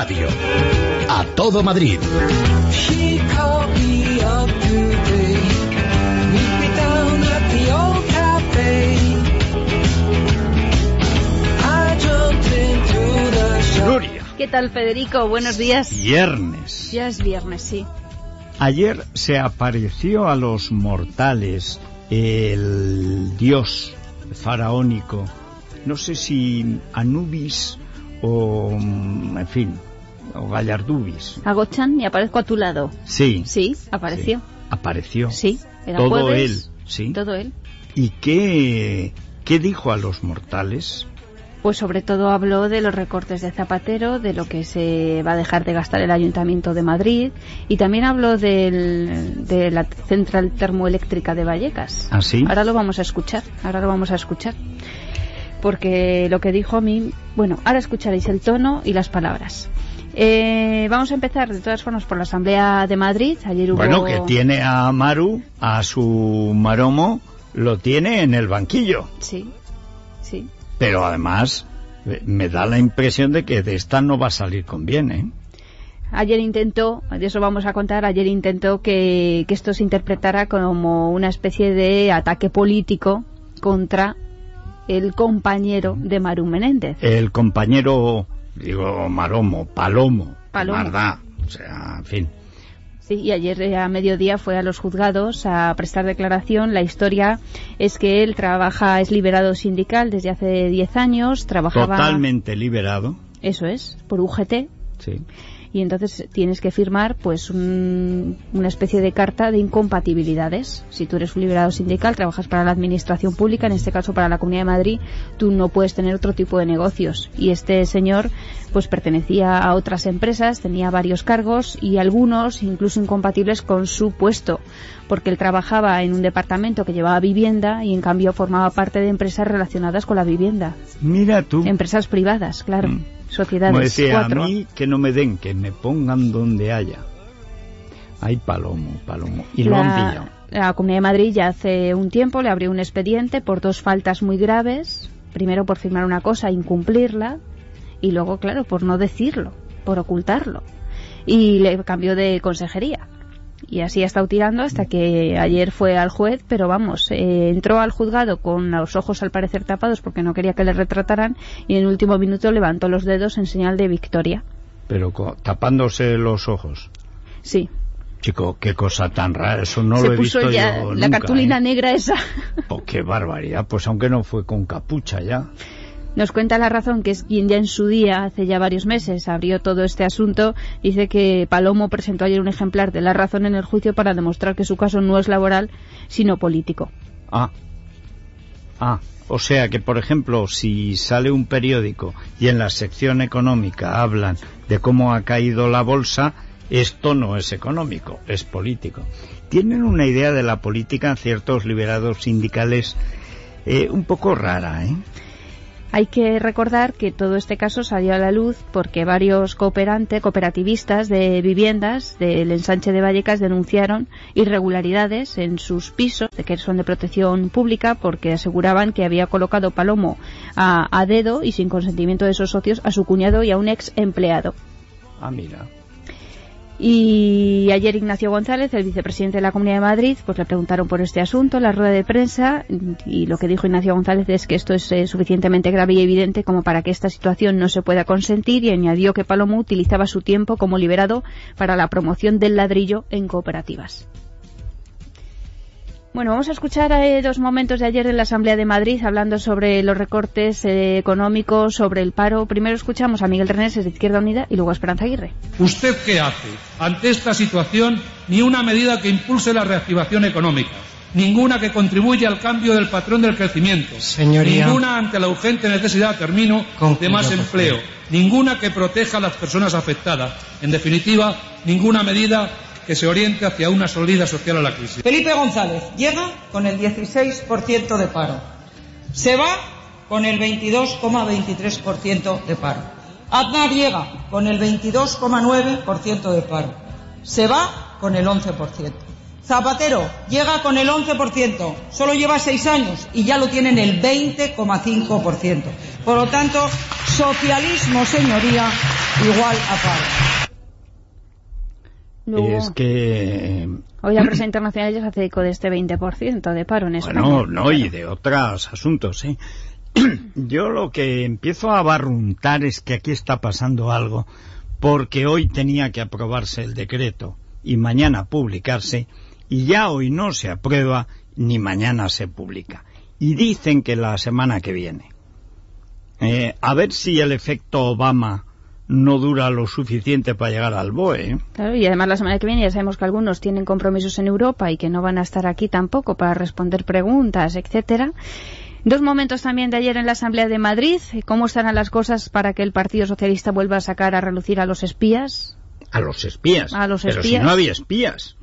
radio. A todo Madrid. ¿Qué tal, Federico? Buenos días. Viernes. Ya es viernes, sí. Ayer se apareció a los mortales el dios faraónico, no sé si Anubis o, en fin, o Gallardubis. Agochan y aparezco a tu lado. Sí. Sí, apareció. sí, apareció. Sí, era Todo jueves. él, sí. Todo él. ¿Y qué, qué dijo a los mortales? Pues sobre todo habló de los recortes de Zapatero, de lo que se va a dejar de gastar el Ayuntamiento de Madrid y también habló del- de la central termoeléctrica de Vallecas. ¿Ah, sí? Ahora lo vamos a escuchar, ahora lo vamos a escuchar. Porque lo que dijo a mí, bueno, ahora escucharéis el tono y las palabras. Eh, vamos a empezar de todas formas por la Asamblea de Madrid. Ayer hubo... Bueno, que tiene a Maru, a su maromo, lo tiene en el banquillo. Sí, sí. Pero además eh, me da la impresión de que de esta no va a salir con bien, ¿eh? Ayer intentó, de eso vamos a contar, ayer intentó que, que esto se interpretara como una especie de ataque político contra el compañero de Maru Menéndez. El compañero, digo, maromo, palomo, Palomo. Mardá, o sea, en fin. Sí, y ayer eh, a mediodía fue a los juzgados a prestar declaración. La historia es que él trabaja, es liberado sindical desde hace 10 años, trabajaba... Totalmente liberado, Eso es, por UGT, sí. Y entonces tienes que firmar pues un- una especie de carta de incompatibilidades. Si tú eres un liberado sindical, trabajas para la administración pública, en este caso para la Comunidad de Madrid, tú no puedes tener otro tipo de negocios. Y este señor pues pertenecía a otras empresas, tenía varios cargos y algunos incluso incompatibles con su puesto, porque él trabajaba en un departamento que llevaba vivienda y en cambio formaba parte de empresas relacionadas con la vivienda. Mira tú, Empresas privadas, claro. Mm. Sociedades. como decía, cuatro. a mí que no me den, que me pongan donde haya. Hay palomo, palomo. Y lo han pillado. la Comunidad de Madrid ya hace un tiempo le abrió un expediente por dos faltas muy graves. Primero por firmar una cosa e incumplirla y luego, claro, por no decirlo, por ocultarlo. Y le cambió de consejería. Y así ha estado tirando hasta que ayer fue al juez, pero vamos, eh, entró al juzgado con los ojos al parecer tapados porque no quería que le retrataran y en el último minuto levantó los dedos en señal de victoria. Pero tapándose los ojos. Sí, Chico, qué cosa tan rara, eso no se lo he puso visto ya yo la nunca, cartulina ¿eh? negra esa. Oh, qué barbaridad, pues aunque no fue con capucha ya. Nos cuenta la razón, que es quien ya en su día, hace ya varios meses, abrió todo este asunto. Dice que Palomo presentó ayer un ejemplar de la razón en el juicio para demostrar que su caso no es laboral, sino político. Ah. Ah, o sea que, por ejemplo, si sale un periódico y en la sección económica hablan de cómo ha caído la bolsa, esto no es económico, es político. Tienen una idea de la política ciertos liberados sindicales eh, un poco rara, ¿eh? Hay que recordar que todo este caso salió a la luz porque varios cooperantes, cooperativistas de viviendas del ensanche de Vallecas denunciaron irregularidades en sus pisos, que son de protección pública, porque aseguraban que había colocado Palomo a, a dedo y sin consentimiento de esos socios a su cuñado y a un ex empleado. Ah, mira. Y ayer Ignacio González, el vicepresidente de la Comunidad de Madrid, pues le preguntaron por este asunto en la rueda de prensa y lo que dijo Ignacio González es que esto es eh, suficientemente grave y evidente como para que esta situación no se pueda consentir y añadió que Palomo utilizaba su tiempo como liberado para la promoción del ladrillo en cooperativas. Bueno, vamos a escuchar eh, dos momentos de ayer en la Asamblea de Madrid hablando sobre los recortes eh, económicos, sobre el paro. Primero escuchamos a Miguel Reneses de Izquierda Unida y luego a Esperanza Aguirre. ¿Usted qué hace? Ante esta situación, ni una medida que impulse la reactivación económica, ninguna que contribuya al cambio del patrón del crecimiento, Señoría. ninguna ante la urgente necesidad, termino, de más empleo, ninguna que proteja a las personas afectadas, en definitiva, ninguna medida que se oriente hacia una salida social a la crisis. Felipe González llega con el 16% de paro. Se va con el 22,23% de paro. Aznar llega con el 22,9% de paro. Se va con el 11%. Zapatero llega con el 11%. Solo lleva seis años y ya lo tiene en el 20,5%. Por lo tanto, socialismo, señoría, igual a paro. Es que... Hoy la prensa internacional ya se hace eco de este 20% de paro en España. Bueno, no, y de otros asuntos, ¿eh? Yo lo que empiezo a barruntar es que aquí está pasando algo, porque hoy tenía que aprobarse el decreto y mañana publicarse, y ya hoy no se aprueba ni mañana se publica. Y dicen que la semana que viene. Eh, a ver si el efecto Obama no dura lo suficiente para llegar al BOE. Claro, y además la semana que viene ya sabemos que algunos tienen compromisos en Europa y que no van a estar aquí tampoco para responder preguntas, etcétera. Dos momentos también de ayer en la Asamblea de Madrid. ¿Cómo estarán las cosas para que el Partido Socialista vuelva a sacar a relucir a los espías? A los espías. A los Pero si espías. no había espías.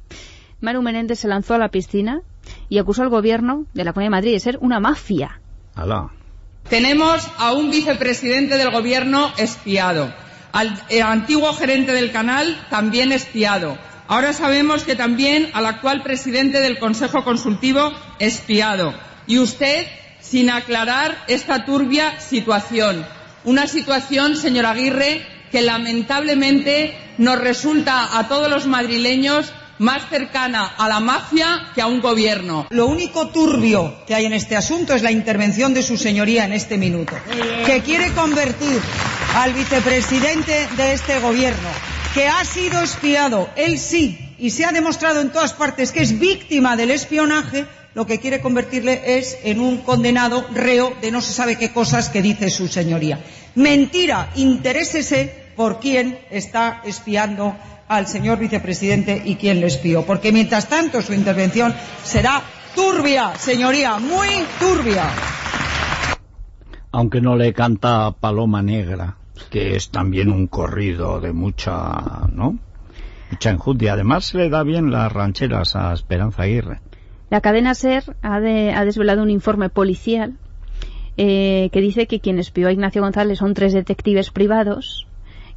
Manu Menéndez se lanzó a la piscina y acusó al gobierno de la Comunidad de Madrid de ser una mafia. Alá. Tenemos a un vicepresidente del gobierno espiado, al eh, antiguo gerente del canal también espiado. Ahora sabemos que también al actual presidente del Consejo Consultivo espiado. Y usted sin aclarar esta turbia situación. Una situación, señor Aguirre, que lamentablemente nos resulta a todos los madrileños más cercana a la mafia que a un gobierno. Lo único turbio que hay en este asunto es la intervención de su señoría en este minuto, que quiere convertir al vicepresidente de este gobierno, que ha sido espiado, él sí, y se ha demostrado en todas partes que es víctima del espionaje, lo que quiere convertirle es en un condenado reo de no se sabe qué cosas que dice su señoría. Mentira, interésese por quién está espiando al señor vicepresidente y quién le espió, porque mientras tanto su intervención será turbia, señoría, muy turbia. Aunque no le canta Paloma Negra, que es también un corrido de mucha, ¿no? Mucha enjundia. Además se le da bien las rancheras a Esperanza Aguirre. La cadena SER ha, de- ha desvelado un informe policial eh, que dice que quien espió a Ignacio González son tres detectives privados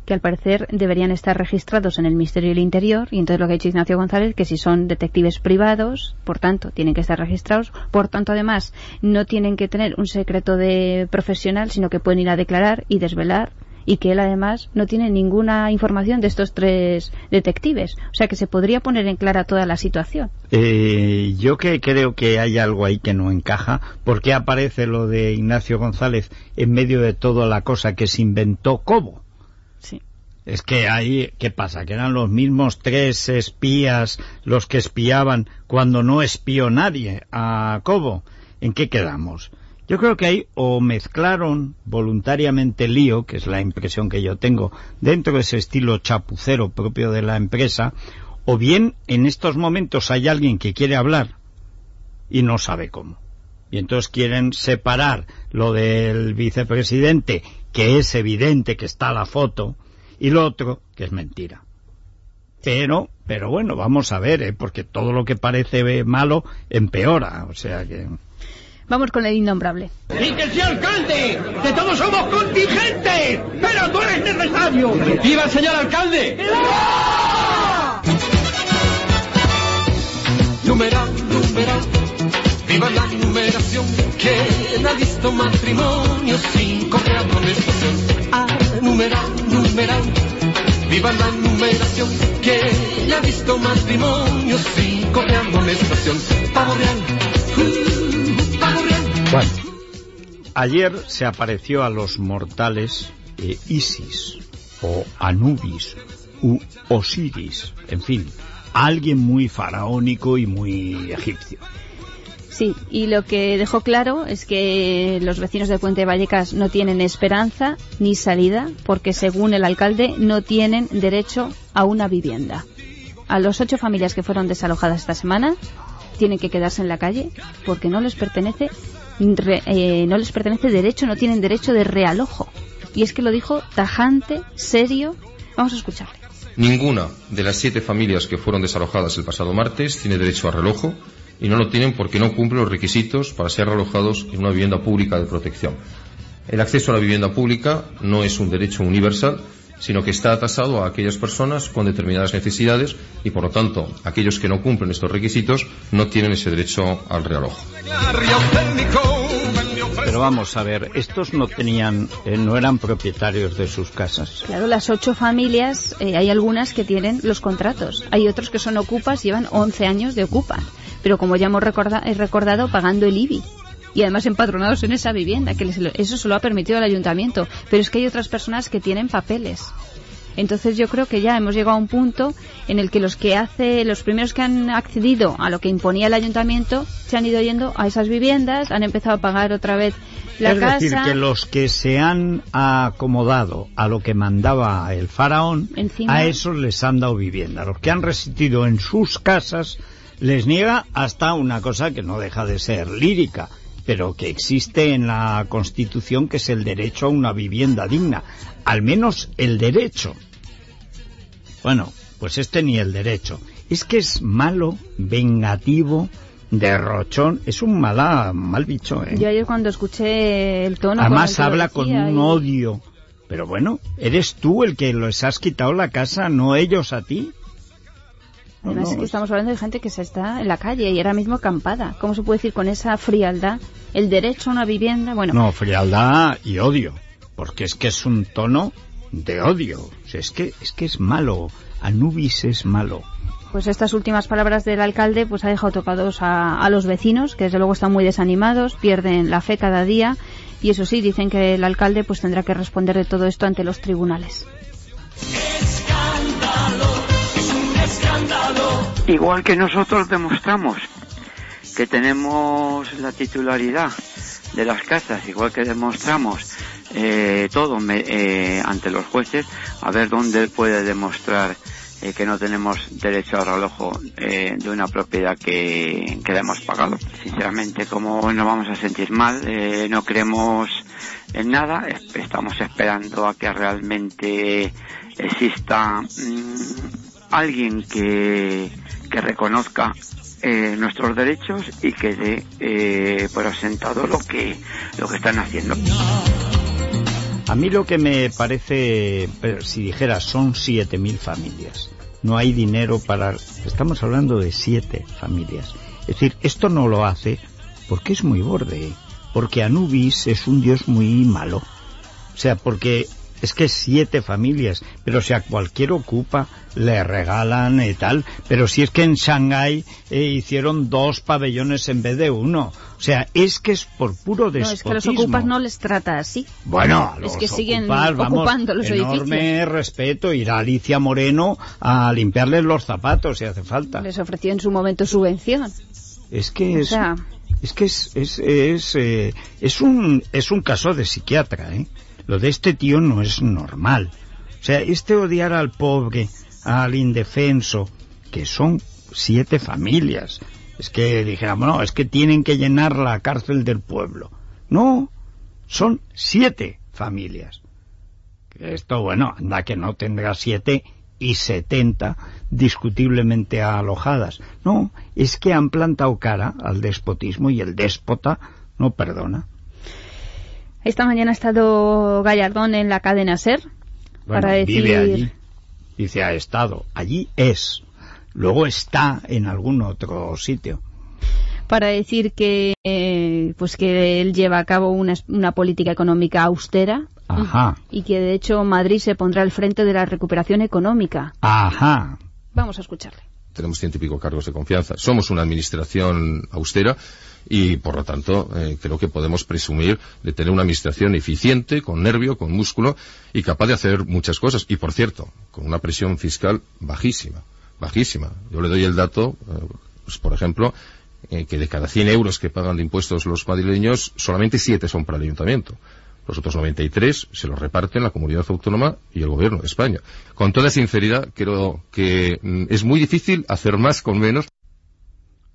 que al parecer deberían estar registrados en el Ministerio del Interior y entonces lo que ha dicho Ignacio González que si son detectives privados, por tanto, tienen que estar registrados, por tanto además no tienen que tener un secreto de profesional, sino que pueden ir a declarar y desvelar y que él además no tiene ninguna información de estos tres detectives. O sea que se podría poner en clara toda la situación. Eh, yo que creo que hay algo ahí que no encaja. ¿Por qué aparece lo de Ignacio González en medio de toda la cosa que se inventó Cobo? Sí. Es que ahí, ¿qué pasa? Que eran los mismos tres espías los que espiaban cuando no espió nadie a Cobo. ¿En qué quedamos? Yo creo que ahí o mezclaron voluntariamente lío, que es la impresión que yo tengo, dentro de ese estilo chapucero propio de la empresa, o bien en estos momentos hay alguien que quiere hablar y no sabe cómo. Y entonces quieren separar lo del vicepresidente, que es evidente que está la foto, y lo otro, que es mentira. Pero, pero bueno, vamos a ver, ¿eh? porque todo lo que parece malo empeora, o sea que... Vamos con el innombrable. ¡Y que sea alcalde! ¡Que todos somos contingentes! ¡Pero tú eres necesario! ¡Viva el señor alcalde! Numeral, numeral, viva la numeración. ¿Quién ha visto matrimonio sin correr amonestación? Ah, numeral, numeral, viva la numeración. ¿Quién ha visto matrimonio sin correr amonestación? Pavo real, uh, real. Bueno, ayer se apareció a los mortales eh, Isis, o Anubis, u Osiris, en fin, alguien muy faraónico y muy egipcio. Sí, y lo que dejó claro es que los vecinos de Puente Vallecas no tienen esperanza ni salida porque según el alcalde no tienen derecho a una vivienda. A los ocho familias que fueron desalojadas esta semana tienen que quedarse en la calle porque no les pertenece re- eh, no les pertenece derecho, no tienen derecho de realojo. Y es que lo dijo tajante, serio. Vamos a escucharle. Ninguna de las siete familias que fueron desalojadas el pasado martes tiene derecho a relojo y no lo tienen porque no cumplen los requisitos para ser realojados en una vivienda pública de protección. El acceso a la vivienda pública no es un derecho universal, sino que está atasado a aquellas personas con determinadas necesidades y, por lo tanto, aquellos que no cumplen estos requisitos no tienen ese derecho al realojo. Pero vamos a ver, estos no tenían, eh, no eran propietarios de sus casas. Claro, las ocho familias, eh, hay algunas que tienen los contratos. Hay otros que son ocupas, llevan 11 años de ocupa. Pero como ya hemos recorda- he recordado, pagando el IBI. Y además empadronados en esa vivienda, que les- eso se lo ha permitido el ayuntamiento. Pero es que hay otras personas que tienen papeles. Entonces yo creo que ya hemos llegado a un punto en el que los que hace, los primeros que han accedido a lo que imponía el ayuntamiento se han ido yendo a esas viviendas, han empezado a pagar otra vez la es casa. decir, que los que se han acomodado a lo que mandaba el faraón, Encima- a esos les han dado vivienda. Los que han resistido en sus casas les niega hasta una cosa que no deja de ser lírica, pero que existe en la Constitución, que es el derecho a una vivienda digna. Al menos el derecho. Bueno, pues este ni el derecho. Es que es malo, vengativo, derrochón. Es un mala, mal bicho, ¿eh? Yo ayer cuando escuché el tono... con Además el habla con un y- odio. Pero bueno, eres tú el que les has quitado la casa, no ellos a ti. Además no, que estamos hablando de gente que se está en la calle y ahora mismo acampada. ¿Cómo se puede decir con esa frialdad? El derecho a una vivienda, bueno, No, frialdad y odio. Porque es que es un tono de odio. O sea, es que es que es malo. Anubis es malo. pues estas últimas palabras del alcalde pues ha dejado tocados a, a los vecinos, que desde luego están muy desanimados, pierden la fe cada día y eso sí, dicen que el alcalde pues tendrá que responder de todo esto ante los tribunales. Igual que nosotros demostramos que tenemos la titularidad de las casas, igual que demostramos eh, todo me- eh, ante los jueces, a ver dónde puede demostrar eh, que no tenemos derecho al relojo eh, de una propiedad que, que le hemos pagado. Sinceramente, como nos vamos a sentir mal, no creemos en nada, es- estamos esperando a que realmente exista mm, alguien que, que reconozca eh, nuestros derechos y que dé eh, por asentado lo que lo que están haciendo. A mí lo que me parece, si dijera, son 7.000 familias. No hay dinero para... Estamos hablando de siete familias. Es decir, esto no lo hace porque es muy borde. Porque Anubis es un dios muy malo. O sea, porque es que siete familias, pero si a cualquier ocupa le regalan y tal, pero si es que en Shanghái eh, hicieron dos pabellones en vez de uno. O sea, es que es por puro No, despotismo. es que los ocupas no les trata así. Bueno, a es los que siguen ocupas, vamos, ocupando los enorme edificios. respeto. Ir a Alicia Moreno a limpiarles los zapatos si hace falta. Les ofreció en su momento subvención. Es que O es, sea, es que es, es, es, eh, es un, es un caso de psiquiatra, ¿eh? Lo de este tío no es normal. O sea, este odiar al pobre, al indefenso, que son siete familias. Es que dijéramos, no, es que tienen que llenar la cárcel del pueblo. No, son siete familias. Esto, bueno, anda que no tendrá siete y setenta discutiblemente alojadas. No, es que han plantado cara al despotismo y el déspota no perdona. Esta mañana ha estado Gallardón en la cadena SER Bueno, para decir... vive allí. Dice, ha estado. Allí es. Luego está en algún otro sitio. para decir que eh, pues que él lleva a cabo una, una política económica austera Ajá, y que de hecho Madrid se pondrá al frente de la recuperación económica. ajá. Vamos a escucharle. tenemos ciento y pico cargos de confianza. Somos una administración austera y, por lo tanto, eh, creo que podemos presumir de tener una administración eficiente, con nervio, con músculo y capaz de hacer muchas cosas. Y, por cierto, con una presión fiscal bajísima, bajísima. Yo le doy el dato, eh, pues, por ejemplo, eh, que de cada 100 euros que pagan de impuestos los madrileños, solamente 7 son para el ayuntamiento. Los otros 93 se los reparten la comunidad autónoma y el gobierno de España. Con toda sinceridad, creo que mm, es muy difícil hacer más con menos.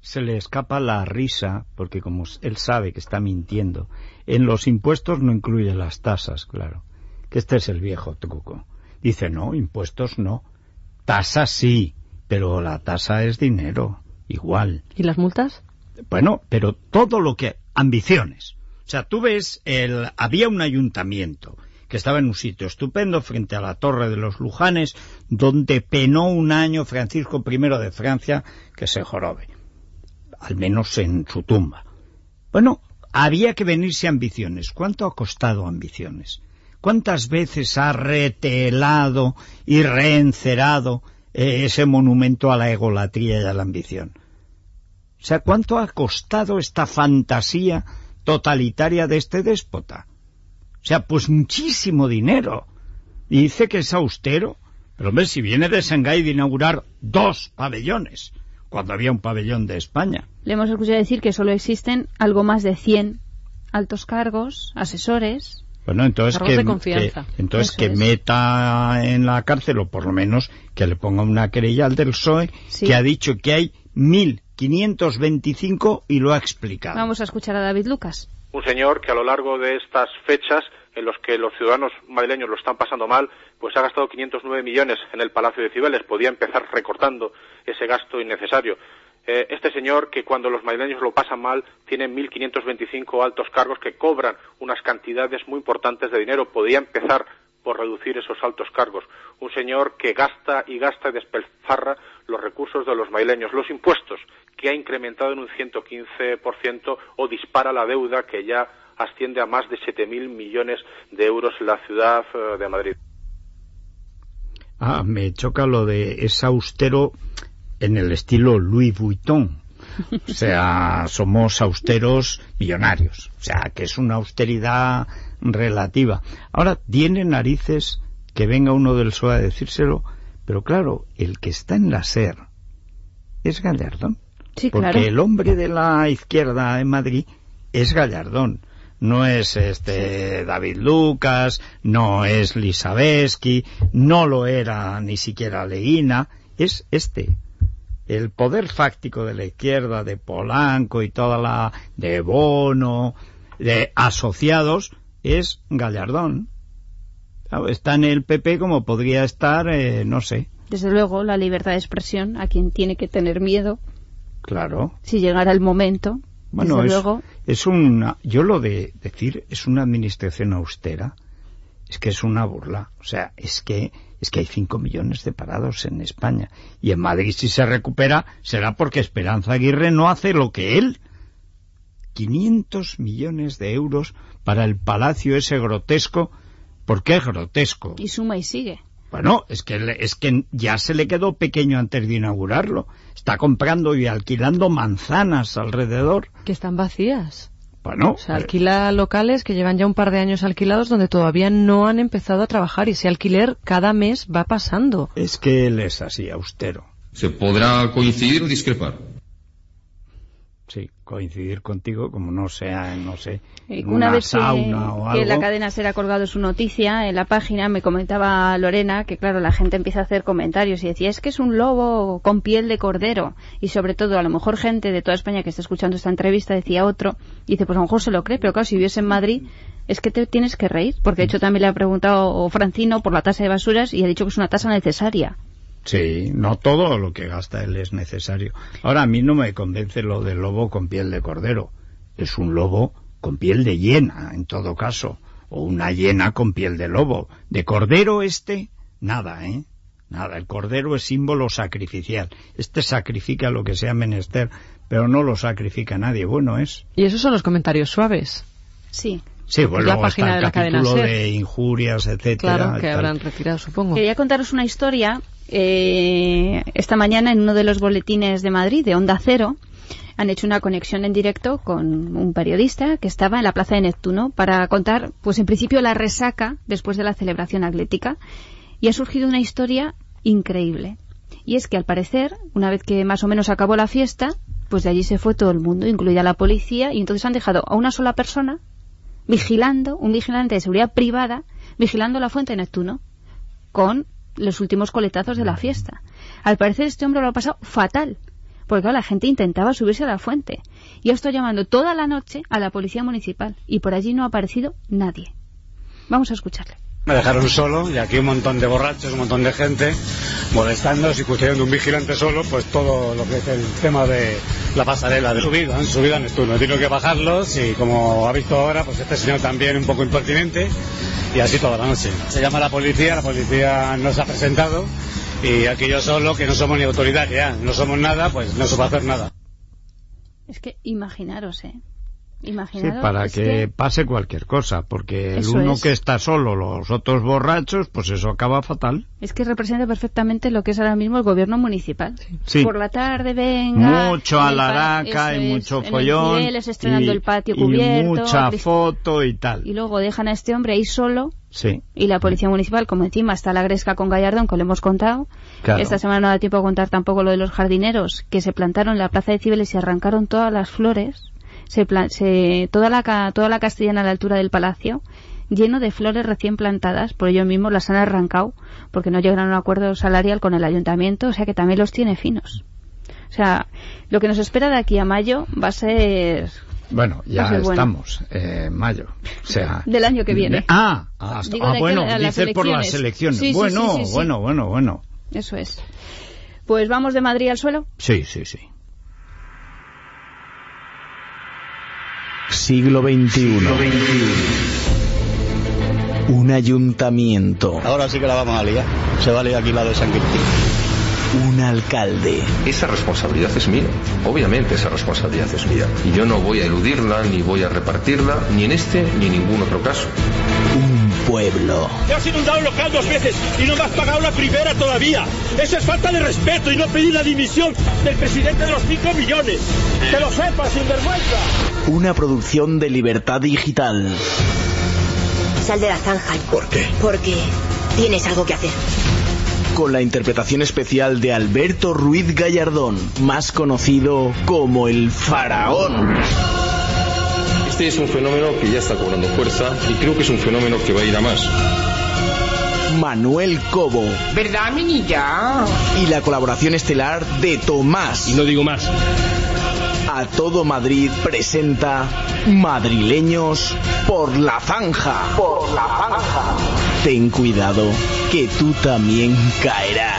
Se le escapa la risa, porque como él sabe que está mintiendo, en los impuestos no incluye las tasas, claro. Que este es el viejo truco. Dice, no, impuestos no. Tasas sí, pero la tasa es dinero, igual. ¿Y las multas? Bueno, pero todo lo que... Ambiciones. O sea, tú ves, el, había un ayuntamiento que estaba en un sitio estupendo frente a la Torre de los Lujanes, donde penó un año Francisco I de Francia que se jorobe, al menos en su tumba. Bueno, había que venirse a Ambiciones. ¿Cuánto ha costado Ambiciones? ¿Cuántas veces ha retelado y reencerado eh, ese monumento a la egolatría y a la ambición? O sea, ¿cuánto ha costado esta fantasía totalitaria de este déspota? O sea, pues muchísimo dinero. Y dice que es austero. Pero hombre, si viene de Shanghái de inaugurar dos pabellones, cuando había un pabellón de España. Le hemos escuchado decir que solo existen algo más de 100 altos cargos, asesores. Bueno, entonces Cargos que, de confianza. que- entonces Eso que es. meta en la cárcel, o por lo menos que le ponga una querella al del PSOE, Sí. que ha dicho que hay 1.525 y lo ha explicado. Vamos a escuchar a David Lucas. un señor que a lo largo de estas fechas en los que los ciudadanos madrileños lo están pasando mal, pues ha gastado 509 millones en el Palacio de Cibeles. Podía empezar recortando ese gasto innecesario. Eh, este señor que cuando los madrileños lo pasan mal tiene 1.525 altos cargos que cobran unas cantidades muy importantes de dinero. Podía empezar por reducir esos altos cargos. Un señor que gasta y gasta y despilfarra los recursos de los madrileños, los impuestos, que ha incrementado en un 115% o dispara la deuda que ya asciende a más de 7.000 millones de euros en la ciudad eh, de Madrid. Ah, me choca lo de es austero en el estilo Louis Vuitton. O sea, somos austeros millonarios. O sea, que es una austeridad relativa. Ahora, tiene narices que venga uno del PSOE a decírselo, pero claro, el que está en la SER es Gallardón. Sí, Porque claro. el hombre de la izquierda en Madrid es Gallardón. No es este David Lucas, no es Lisabeski, no lo era ni siquiera Leguina, es este. El poder fáctico de la izquierda, de Polanco y toda la... de Bono, de asociados, es Gallardón. Está en el PP como podría estar, eh, no sé, Desde luego, la libertad de expresión, a quien tiene que tener miedo, claro. si llegara el momento, Bueno, desde es, luego, es una, yo lo de decir es una administración austera, es que es una burla. O sea, es que, es que hay 5 millones de parados en España. Y en Madrid si se recupera será porque Esperanza Aguirre no hace lo que él. 500 millones de euros para el palacio ese grotesco. ¿Por qué grotesco? y suma y sigue. Bueno, es que, es que ya se le quedó pequeño antes de inaugurarlo. Está comprando y alquilando manzanas alrededor. Que están vacías. Bueno, O sea, alquila locales que llevan ya un par de años alquilados donde todavía no han empezado a trabajar y ese alquiler cada mes va pasando. es que él es así, austero. Se podrá coincidir o discrepar. Sí, coincidir contigo como no sea, no sé, Eh, en Una una vez que, o que la cadena será colgado su noticia en la página, me comentaba Lorena que, claro, la gente empieza a hacer comentarios y decía, es que es un lobo con piel de cordero. Y sobre todo, a lo mejor gente de toda España que está escuchando esta entrevista decía otro, y dice, pues a lo mejor se lo cree, pero claro, si vives en Madrid, es que te tienes que reír. Porque de hecho también le ha preguntado Francino por la tasa de basuras y ha dicho que es una tasa necesaria. Sí, no todo lo que gasta él es necesario. Ahora, a mí no me convence lo del lobo con piel de cordero. Es un lobo con piel de hiena, en todo caso. O una hiena con piel de lobo. De cordero este, nada, ¿eh? Nada, el cordero es símbolo sacrificial. Este sacrifica lo que sea menester, pero no lo sacrifica nadie. Bueno, es. Y esos son los comentarios suaves. Sí. Sí, bueno, la luego página está de la cadena capítulo de injurias, etcétera. Claro, que tal. habrán retirado, supongo. Quería contaros una historia. Eh, esta mañana en uno de los boletines de Madrid, de Onda Cero, han hecho una conexión en directo con un periodista que estaba en la Plaza de Neptuno para contar, pues en principio, la resaca después de la celebración atlética. Y ha surgido una historia increíble. Y es que, al parecer, una vez que más o menos acabó la fiesta, pues de allí se fue todo el mundo, incluida la policía, y entonces han dejado a una sola persona vigilando, un vigilante de seguridad privada, vigilando la fuente de Neptuno, con los últimos coletazos de la fiesta. Al parecer este hombre lo ha pasado fatal, porque claro, la gente intentaba subirse a la fuente. Y ha estado llamando toda la noche a la policía municipal, y por allí no ha aparecido nadie. Vamos a escucharle. Me dejaron solo y aquí un montón de borrachos, un montón de gente molestando y custodiando un vigilante solo, pues todo lo que es el tema de la pasarela de subida, han subido a Neptuno. He tenido que bajarlos y como ha visto ahora, pues este señor también un poco impertinente y así toda la noche. Se llama la policía, la policía nos ha presentado y aquí yo solo, que no somos ni autoridad ya, no somos nada, pues no se va a hacer nada. Es que imaginaros, ¿eh? Sí, Imaginaros, para que, pase cualquier cosa, porque el uno es. que está solo, los otros borrachos, pues eso acaba fatal. Es que representa perfectamente lo que es ahora mismo el gobierno municipal. Sí. Por la tarde, venga. mucho alaraca y es, mucho en el follón. Estrenando y- el patio y cubierto. mucha foto y tal. Y luego dejan a este hombre ahí solo. Sí. Y la policía municipal, como encima está la gresca con Gallardón, que lo hemos contado. Claro. Esta semana no da tiempo a contar tampoco lo de los jardineros, que se plantaron en la plaza de Cibeles y arrancaron todas las flores. Se, se toda, la, toda la castellana a la altura del palacio, lleno de flores recién plantadas, por ellos mismos las han arrancado, porque no llegaron a un acuerdo salarial con el ayuntamiento, o sea que también los tiene finos. O sea, lo que nos espera de aquí a mayo va a ser Bueno, ya bueno. estamos en mayo. O sea, del año que viene. Ah, hasta- Digo, ah, bueno, a las dices por las elecciones. Sí, bueno, sí, sí, sí. bueno, bueno, bueno. Eso es. Pues vamos de Madrid al suelo. Sí, sí, sí. Siglo XXI. Un ayuntamiento. Ahora sí que la vamos a liar. Se va a liar aquí la de San Quintín. Un alcalde. Esa responsabilidad es mía. Obviamente esa responsabilidad es mía. Y yo no voy a eludirla, ni voy a repartirla, ni en este, ni en ningún otro caso. Un pueblo. Te has inundado el local dos veces y no me has pagado la primera todavía. Eso es falta de respeto y no pedir la dimisión del presidente de los 5 millones. Que lo sepas, sinvergüenza. Una producción de libertad digital. Sal de la zanja. ¿Por qué? Porque tienes algo que hacer. Con la interpretación especial de Alberto Ruiz Gallardón, más conocido como el faraón. Este es un fenómeno que ya está cobrando fuerza y creo que es un fenómeno que va a ir a más. Manuel Cobo. ¿Verdad, mi niña? Y la colaboración estelar de Tomás. Y no digo más. A todo Madrid presenta Madrileños por la zanja. Por la zanja. Ten cuidado, que tú también caerás.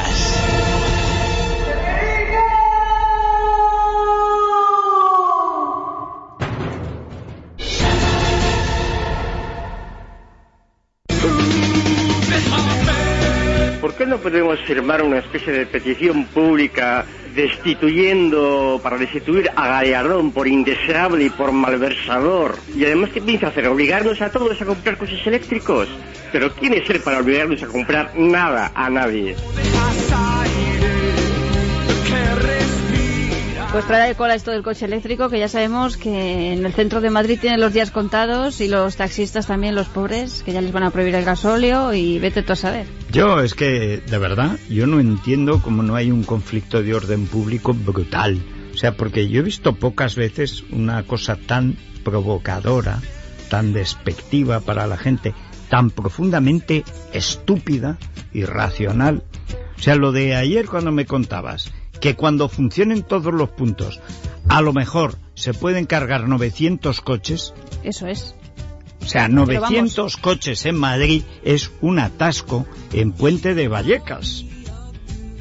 No podemos firmar una especie de petición pública destituyendo, para destituir a Gallardón por indeseable y por malversador? Y además, ¿qué piensa hacer? ¿Obligarnos a todos a comprar coches eléctricos? Pero ¿quién es él para obligarnos a comprar nada a nadie? Pues trae de cola esto del coche eléctrico, que ya sabemos que en el centro de Madrid tienen los días contados y los taxistas también, los pobres, que ya les van a prohibir el gasóleo y vete tú a saber. Yo es que, de verdad, yo no entiendo cómo no hay un conflicto de orden público brutal. O sea, porque yo he visto pocas veces una cosa tan provocadora, tan despectiva para la gente, tan profundamente estúpida, irracional. O sea, lo de ayer cuando me contabas que cuando funcionen todos los puntos, a lo mejor se pueden cargar 900 coches, Eso es. o sea, Pero 900 coches en Madrid es un atasco en Puente de Vallecas.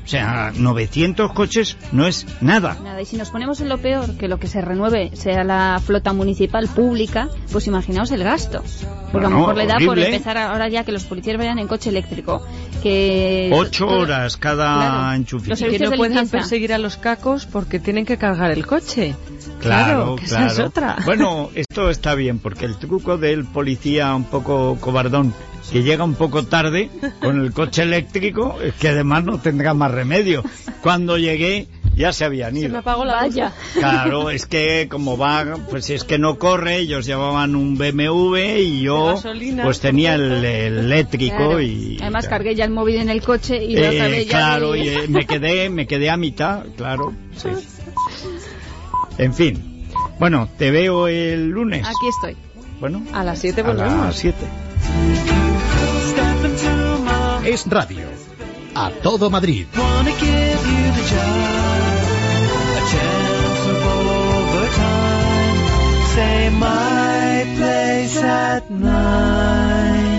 O sea, 900 coches no es nada. Nada, y si nos ponemos en lo peor, que lo que se renueve sea la flota municipal pública, pues imaginaos el gasto. Porque a lo mejor le da por empezar ahora ya que los policías vayan en coche eléctrico. Que Ocho horas cada Claro. enchufe. Los Y que no puedan perseguir a los cacos porque tienen que cargar el coche. Claro, que claro. esa es otra. Bueno, esto está bien, porque el truco del policía un poco cobardón, que llega un poco tarde con el coche eléctrico, es que además no tendrá más remedio. Cuando llegué ya se habían Se me ido. apagó la Vaya. Claro, es que como va, pues es que no corre, ellos llevaban un BMW y yo gasolina, pues tenía el, el eléctrico Claro. y... Además cargué ya el móvil en el coche y otra Eh, vez ya claro, y, eh, me quedé, me quedé a mitad, claro. sí. En fin. Bueno, te veo el lunes. Aquí estoy. Bueno, A las 7 a volvemos. las 7. Es radio. A todo Madrid. always at night.